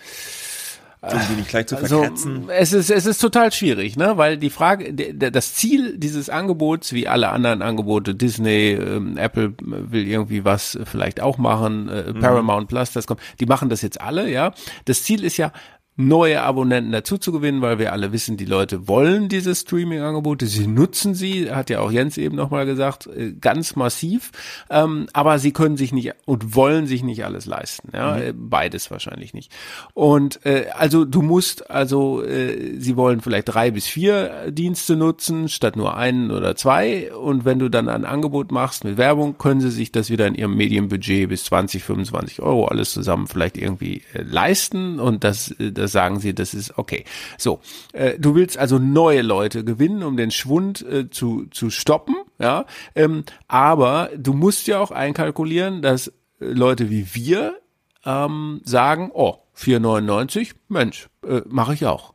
um die nicht gleich zu also, verkratzen. Es ist, es ist total schwierig, ne? Weil die Frage, das Ziel dieses Angebots, wie alle anderen Angebote, Disney, ähm, Apple will irgendwie was vielleicht auch machen, äh, mhm. Paramount Plus, das kommt, die machen das jetzt alle, ja. Das Ziel ist ja, neue Abonnenten dazu zu gewinnen, weil wir alle wissen, die Leute wollen diese Streaming-Angebote, sie nutzen sie, hat ja auch Jens eben nochmal gesagt, äh, ganz massiv, ähm, aber sie können sich nicht und wollen sich nicht alles leisten, ja, mhm. Äh, beides wahrscheinlich nicht. Und äh, also du musst, also äh, sie wollen vielleicht drei bis vier Dienste nutzen, statt nur einen oder zwei und wenn du dann ein Angebot machst mit Werbung, können sie sich das wieder in ihrem Medienbudget bis 20, 25 Euro alles zusammen vielleicht irgendwie äh, leisten und das, das sagen sie, das ist okay. So, äh, du willst also neue Leute gewinnen, um den Schwund äh, zu, zu stoppen, ja. Ähm, aber du musst ja auch einkalkulieren, dass äh, Leute wie wir ähm, sagen, oh, 4,99, Mensch, äh, mache ich auch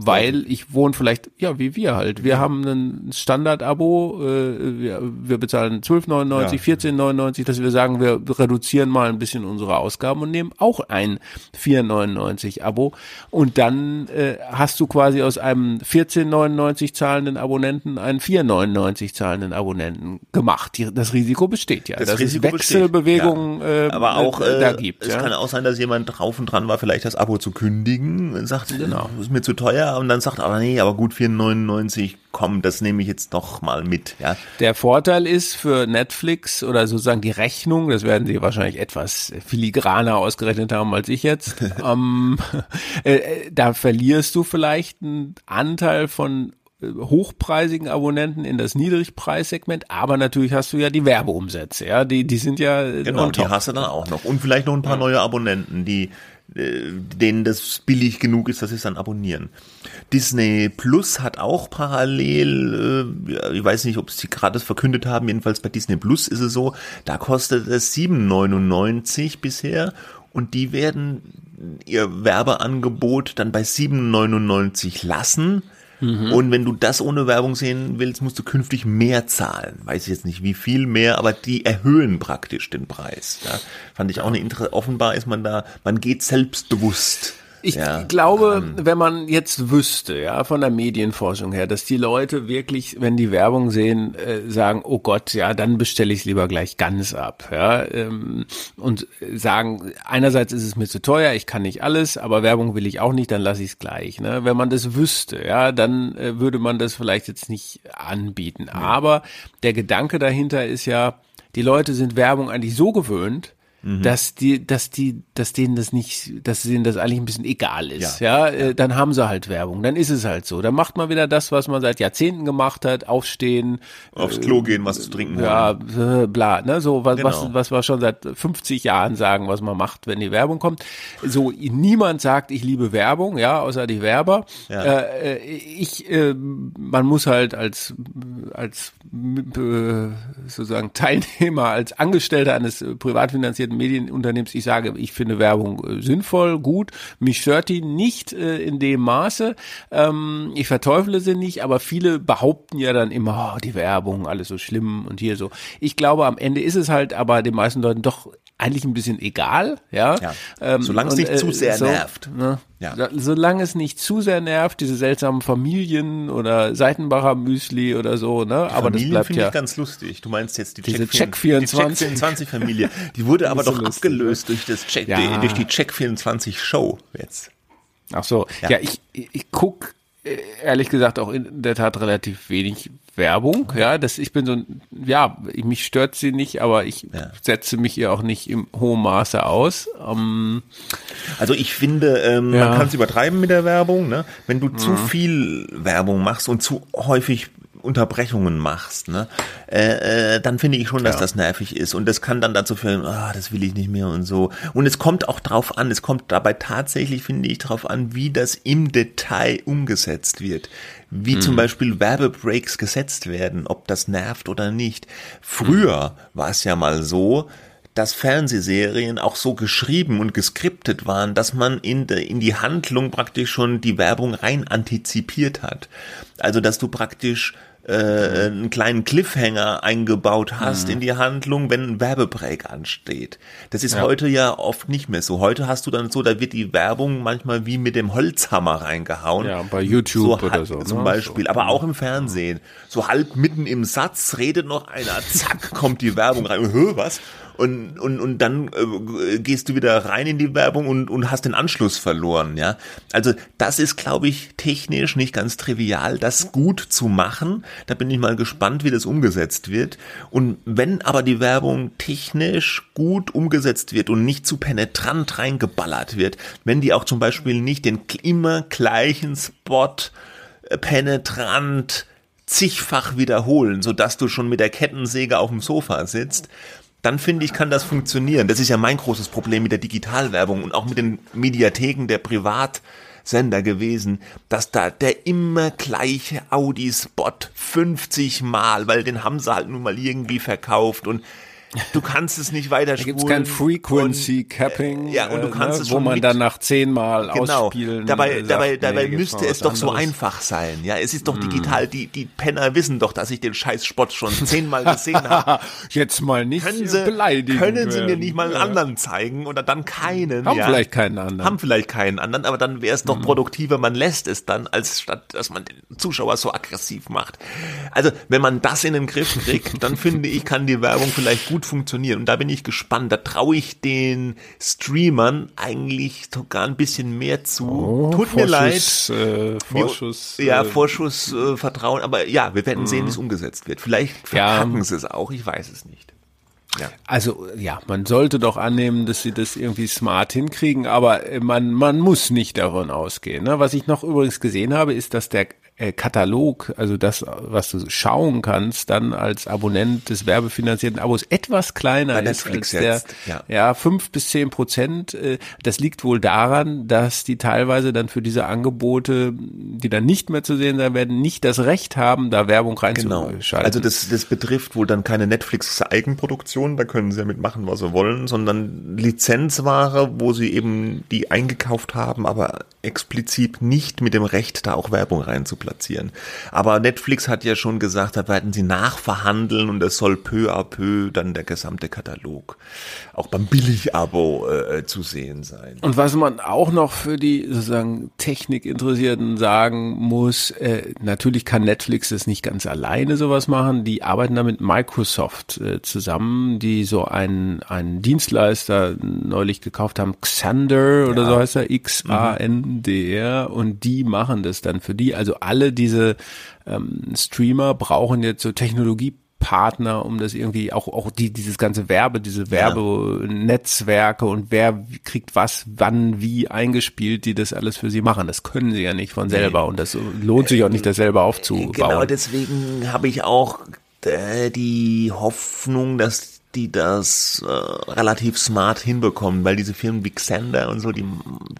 weil ich wohne vielleicht, ja, wie wir halt. Wir haben ein Standard-Abo, äh, wir, wir bezahlen 12,99, ja. 14,99, dass wir sagen, wir reduzieren mal ein bisschen unsere Ausgaben und nehmen auch ein 4,99-Abo. Und dann äh, hast du quasi aus einem 14,99 zahlenden Abonnenten einen 4,99 zahlenden Abonnenten gemacht. Die, das Risiko besteht ja, das dass Risiko es Wechselbewegungen ja. äh, Aber auch, äh, da gibt. Es ja. kann auch sein, dass jemand drauf und dran war, vielleicht das Abo zu kündigen und sagt, genau. ist mir zu teuer und dann sagt, aber nee, aber gut 4,99, komm, das nehme ich jetzt doch mal mit. Ja. Der Vorteil ist für Netflix oder sozusagen die Rechnung, das werden sie wahrscheinlich etwas filigraner ausgerechnet haben als ich jetzt, *laughs* ähm, äh, da verlierst du vielleicht einen Anteil von äh, hochpreisigen Abonnenten in das Niedrigpreissegment, aber natürlich hast du ja die Werbeumsätze, ja, die, die sind ja genau, die hast du dann auch noch und vielleicht noch ein paar ja. neue Abonnenten, die äh, denen das billig genug ist, dass sie es dann abonnieren. Disney Plus hat auch parallel, äh, ich weiß nicht, ob sie gerade verkündet haben, jedenfalls bei Disney Plus ist es so, da kostet es 7,99 bisher und die werden ihr Werbeangebot dann bei 7,99 lassen Mhm. Und wenn du das ohne Werbung sehen willst, musst du künftig mehr zahlen. Weiß ich jetzt nicht wie viel mehr, aber die erhöhen praktisch den Preis. Ja, fand ich auch eine Interesse. Offenbar ist man da, man geht selbstbewusst ich ja, glaube, ähm, wenn man jetzt wüsste, ja, von der Medienforschung her, dass die Leute wirklich, wenn die Werbung sehen, äh, sagen, oh Gott, ja, dann bestelle ich es lieber gleich ganz ab, ja, ähm, und sagen, einerseits ist es mir zu teuer, ich kann nicht alles, aber Werbung will ich auch nicht, dann lasse ich es gleich. Ne? Wenn man das wüsste, ja, dann äh, würde man das vielleicht jetzt nicht anbieten. Ja. Aber der Gedanke dahinter ist ja, die Leute sind Werbung eigentlich so gewöhnt, Mhm. dass die, dass die, dass denen das nicht, dass denen das eigentlich ein bisschen egal ist. Ja, ja, äh, dann haben sie halt Werbung. Dann ist es halt so. Dann macht man wieder das, was man seit Jahrzehnten gemacht hat: Aufstehen, aufs Klo gehen, was zu trinken. Ja, äh, bla, ne, so was, genau. was, was wir schon seit 50 Jahren sagen, was man macht, wenn die Werbung kommt. So niemand sagt, ich liebe Werbung, ja, außer die Werber. Ja. Äh, äh ich, äh, man muss halt als als äh, sozusagen Teilnehmer, als Angestellter eines privat finanzierten etablierten Medienunternehmens, ich sage, ich finde Werbung äh, sinnvoll, gut. Mich stört die nicht äh, in dem Maße. Ähm, ich verteufle sie nicht, aber viele behaupten ja dann immer, oh, die Werbung, alles so schlimm und hier so. Ich glaube, am Ende ist es halt aber den meisten Leuten doch eigentlich ein bisschen egal, ja. ja. Ähm, solange es nicht und, zu sehr so, nervt. Ne? Ja. Solange es nicht zu sehr nervt, diese seltsamen Familien oder Seitenbacher Müsli oder so, ne? Die aber Familien das bleibt finde ja. ich ganz lustig. Du meinst jetzt die diese Check 24, die Check 24 Familie. Die wurde *laughs* aber doch lustig, abgelöst ne? durch das Check, ja. durch die Check 24 Show jetzt. Ach so. Ja, ja ich, ich guck äh, ehrlich gesagt auch in der Tat relativ wenig Werbung. Ja, das ich bin so ein, ja, mich stört sie nicht, aber ich ja. setze mich ihr auch nicht im hohen Maße aus. Ähm, also ich finde, ähm, ja. man kann es übertreiben mit der Werbung. Ne? Wenn du mhm. zu viel Werbung machst und zu häufig Unterbrechungen machst, ne, äh, äh, dann finde ich schon, dass ja. das nervig ist. Und das kann dann dazu führen, ah, das will ich nicht mehr und so. Und es kommt auch drauf an, es kommt dabei tatsächlich, finde ich, drauf an, wie das im Detail umgesetzt wird. Wie mhm. zum Beispiel Werbebreaks gesetzt werden, ob das nervt oder nicht. Früher mhm. war es ja mal so, dass Fernsehserien auch so geschrieben und geskriptet waren, dass man in, de, in die Handlung praktisch schon die Werbung rein antizipiert hat. Also dass du praktisch äh, einen kleinen Cliffhanger eingebaut hast mhm. in die Handlung, wenn ein Werbebreak ansteht. Das ist ja. heute ja oft nicht mehr so. Heute hast du dann so, da wird die Werbung manchmal wie mit dem Holzhammer reingehauen. Ja, bei YouTube so oder so. Zum ne? Beispiel, so. aber auch im Fernsehen. So halb mitten im Satz redet noch einer, zack, kommt die Werbung rein. Hö, was? Und, und, und dann äh, gehst du wieder rein in die Werbung und, und hast den Anschluss verloren, ja. Also das ist, glaube ich, technisch nicht ganz trivial, das gut zu machen. Da bin ich mal gespannt, wie das umgesetzt wird. Und wenn aber die Werbung technisch gut umgesetzt wird und nicht zu penetrant reingeballert wird, wenn die auch zum Beispiel nicht den immer gleichen Spot äh, penetrant zigfach wiederholen, so dass du schon mit der Kettensäge auf dem Sofa sitzt, dann finde ich, kann das funktionieren. Das ist ja mein großes Problem mit der Digitalwerbung und auch mit den Mediatheken der Privat Sender gewesen, dass da der immer gleiche Audi-Spot 50 Mal, weil den haben sie halt nun mal irgendwie verkauft und du kannst es nicht weiter Da gibt's kein Frequency Capping, ja, und du äh, kannst ne, es wo man dann nach zehnmal Genau. ausspielen Dabei, äh, sagt, dabei, nee, dabei gibt's müsste es doch so anderes. Mm. einfach sein. Ja, es ist doch digital. Die, die Penner wissen doch, dass ich den Scheißspot schon *laughs* zehnmal gesehen habe. *laughs* Jetzt mal nicht Können sie, beleidigen. können sie mir nicht mal einen anderen zeigen oder dann keinen? Haben ja. vielleicht keinen anderen. Haben vielleicht keinen anderen, aber dann wäre es doch produktiver, man lässt es dann, als statt, dass man den Zuschauer so aggressiv macht. Also, wenn man das in den Griff kriegt, dann finde ich, kann die Werbung vielleicht gut funktionieren. Und da bin ich gespannt. Da traue ich den Streamern eigentlich sogar ein bisschen mehr zu. Oh, Tut mir leid. Vorschuss, Äh, Vorschuss. ja, äh, Vorschuss, äh, Vertrauen, aber ja, wir werden sehen, wie es umgesetzt wird. Vielleicht Ja. verpacken sie es auch, ich weiß es nicht. Ja. Also ja, man sollte doch annehmen, dass sie das irgendwie smart hinkriegen, aber äh, man, man muss nicht davon ausgehen. Ne? Was ich noch übrigens gesehen habe, ist, dass der äh, Katalog, also das, was du schauen kannst, dann als Abonnent des werbefinanzierten Abos etwas kleiner ist Netflix als der, ja. ja, fünf bis zehn Prozent. Äh, das liegt wohl daran, dass die teilweise dann für diese Angebote, die dann nicht mehr zu sehen sein werden, nicht das Recht haben, da Werbung Genau. reinzuschalten. Also das, das betrifft wohl dann keine Netflix-Eigenproduktion, da können sie ja mitmachen, was sie wollen, sondern Lizenzware, wo sie eben die eingekauft haben, aber explizit nicht mit dem Recht, da auch Werbung rein zu platzieren. Aber Netflix hat ja schon gesagt, da werden sie nachverhandeln und es soll peu à peu dann der gesamte Katalog auch beim Billig-Abo äh, zu sehen sein. Und was man auch noch für die sozusagen Technikinteressierten sagen muss, äh, natürlich kann Netflix das nicht ganz alleine sowas machen. Die arbeiten da mit Microsoft äh, zusammen, die so einen, einen Dienstleister neulich gekauft haben, Xander oder so heißt er, X-A-N-D-R und die machen das dann für die. Also alle diese ähm, Streamer brauchen jetzt so Technologie Partner, um das irgendwie auch auch die dieses ganze Werbe, diese Werbenetzwerke und wer kriegt was wann wie eingespielt, die das alles für sie machen. Das können sie ja nicht von selber und das lohnt sich auch nicht, das selber aufzubauen. Genau, deswegen habe ich auch äh, die Hoffnung, dass die das äh, relativ smart hinbekommen, weil diese Firmen wie Xander und so, die,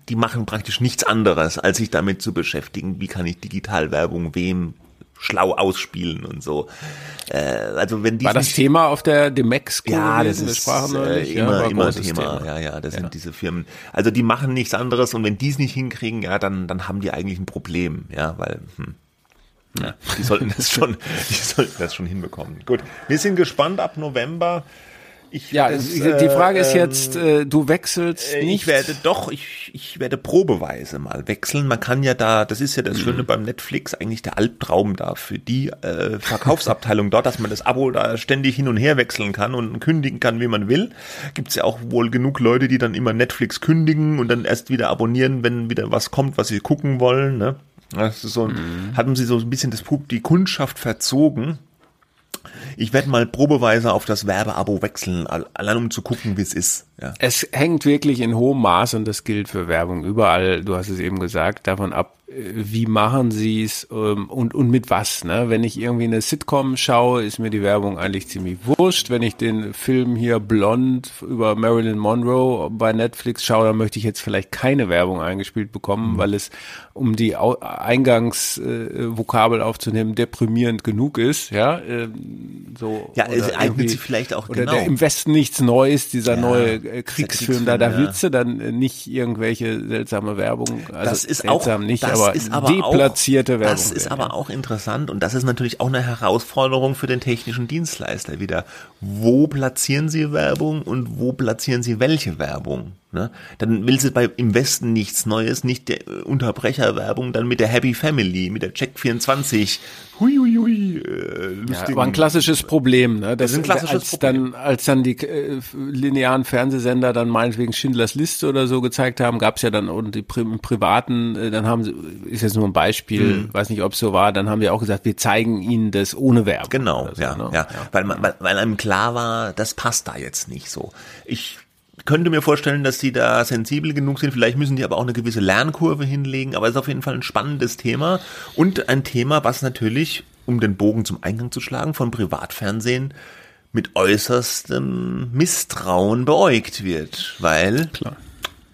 die machen praktisch nichts anderes, als sich damit zu beschäftigen, wie kann ich Digitalwerbung wem schlau ausspielen und so. Äh, also wenn die War das Thema auf der Demex ja, das ist sprachen äh, neulich? Ja, immer, immer großes Thema. Ja, ja, das sind diese Firmen. Also die machen nichts anderes und wenn die es nicht hinkriegen, ja, dann, dann haben die eigentlich ein Problem, ja, weil hm, ja, die sollten das schon, die sollten das schon hinbekommen. Gut, wir sind gespannt ab November. Ich Ja, das, die die Frage ist ähm, jetzt, äh, du wechselst äh, nicht. Ich werde doch, ich, ich werde probeweise mal wechseln. Man kann ja da, das ist ja das Mhm. Schöne beim Netflix, eigentlich der Albtraum da für die äh, Verkaufsabteilung *laughs* dort, dass man das Abo da ständig hin und her wechseln kann und kündigen kann, wie man will. Gibt's ja auch wohl genug Leute, die dann immer Netflix kündigen und dann erst wieder abonnieren, wenn wieder was kommt, was sie gucken wollen. Ne? Ist so, Mhm. hatten sie so ein bisschen das Pub- die Kundschaft verzogen. Ich werde mal probeweise auf das Werbeabo wechseln, al- allein um zu gucken, wie es ist. Ja. Es hängt wirklich in hohem Maß, und das gilt für Werbung überall, du hast es eben gesagt, davon ab, wie machen sie es ähm, und, und mit was. Ne? Wenn ich irgendwie eine Sitcom schaue, ist mir die Werbung eigentlich ziemlich wurscht. Wenn ich den Film hier Blond über Marilyn Monroe bei Netflix schaue, dann möchte ich jetzt vielleicht keine Werbung eingespielt bekommen, Mhm. weil es, um die Eingangsvokabel aufzunehmen, deprimierend genug ist. Ja, ähm, so, Ja, es eignet sich vielleicht auch oder genau. der im Westen nichts Neues, dieser Ja, neue äh, dieser Kriegsfilm da, da Kriegsfilm, ja. willst du dann äh, nicht irgendwelche seltsame Werbung, also das ist auch, seltsam nicht, das aber, ist aber deplatzierte auch, Werbung. Das ist aber auch interessant und das ist natürlich auch eine Herausforderung für den technischen Dienstleister wieder. Wo platzieren Sie Werbung und wo platzieren Sie welche Werbung? Ne? Dann will sie bei im Westen nichts Neues, nicht der äh, Unterbrecherwerbung, dann mit der Happy Family, mit der Check 24. Hui, hui, hui, äh, Ja, lustigen, war ein klassisches Problem, ne? Das ist ein klassisches als Problem. dann, als dann die äh, linearen Fernsehsender dann meinetwegen Schindlers Liste oder so gezeigt haben, gab es ja dann und die Pri privaten, äh, dann haben sie, ist jetzt nur ein Beispiel, Mhm. weiß nicht, ob es so war, dann haben wir auch gesagt, wir zeigen ihnen das ohne Werbung. Genau, so, ja, ne? ja, Weil, man, weil, weil einem klar war, das passt da jetzt nicht so. Ich könnte mir vorstellen, dass die da sensibel genug sind. Vielleicht müssen die aber auch eine gewisse Lernkurve hinlegen. Aber es ist auf jeden Fall ein spannendes Thema und ein Thema, was natürlich, um den Bogen zum Eingang zu schlagen, von Privatfernsehen mit äußerstem Misstrauen beäugt wird, weil Klar.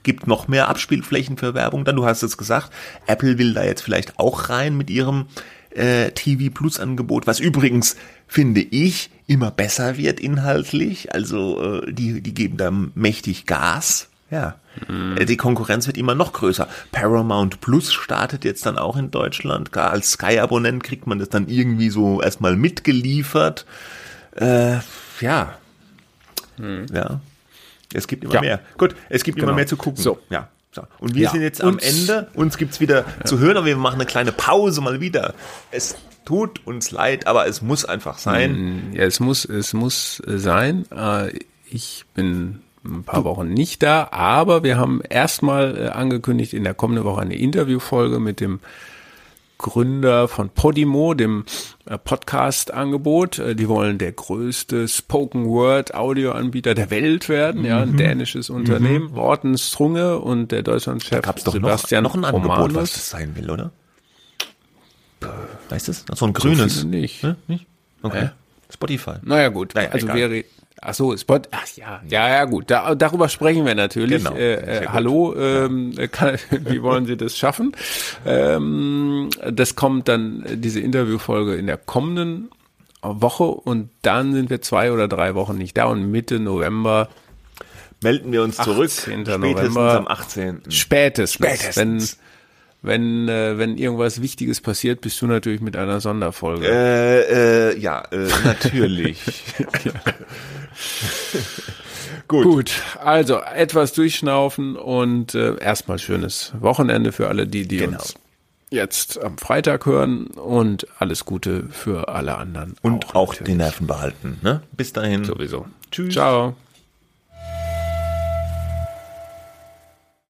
gibt noch mehr Abspielflächen für Werbung. Dann, du hast es gesagt, Apple will da jetzt vielleicht auch rein mit ihrem äh, TV Plus Angebot, was übrigens finde ich immer besser wird inhaltlich. Also äh, die die geben da mächtig Gas. Ja, mhm. die Konkurrenz wird immer noch größer. Paramount Plus startet jetzt dann auch in Deutschland. Als Sky-Abonnent kriegt man das dann irgendwie so erstmal mitgeliefert. Äh, ja, mhm. ja. Es gibt immer ja. mehr. Gut, es gibt genau. immer mehr zu gucken. So. Ja. Und wir ja. sind jetzt am Ende. Uns gibt's wieder ja. zu hören, aber wir machen eine kleine Pause mal wieder. Es tut uns leid, aber es muss einfach sein. Ja, es muss, es muss sein. Äh, ich bin ein paar. Wochen nicht da, aber wir haben erstmal äh, angekündigt in der kommenden Woche eine Interviewfolge mit dem Gründer von Podimo, dem äh, Podcast-Angebot. Äh, die wollen der größte Spoken Word Audioanbieter der Welt werden, mhm. ja, ein mhm. dänisches Unternehmen. Mhm. Morten Strunge und der Deutschlandchef Sebastian noch, noch ein Angebot, Romanus. was das sein will, oder? Weißt du es? So ein grünes. So nicht. Hm? nicht? Okay. Äh? Spotify. Naja, gut. Naja, also egal. wäre Ach so, Spot. Ach ja, ja, ja, gut. Da, darüber sprechen wir natürlich. Genau. Äh, äh, hallo, ähm, kann, *laughs* wie wollen Sie das schaffen? Ähm, das kommt dann diese Interviewfolge in der kommenden Woche und dann sind wir zwei oder drei Wochen nicht da und Mitte November melden wir uns zurück. 18. November am 18. Spätestens. Spätestens. Wenn, wenn, äh, wenn irgendwas Wichtiges passiert, bist du natürlich mit einer Sonderfolge. Äh, äh, ja, äh, natürlich. ja. *laughs* Gut. Gut, also etwas durchschnaufen und äh, erstmal schönes Wochenende für alle die, die genau. uns jetzt am Freitag hören und alles Gute für alle anderen. Und auch, auch die Nerven behalten. Ne? Bis dahin. Sowieso. Tschüss. Ciao.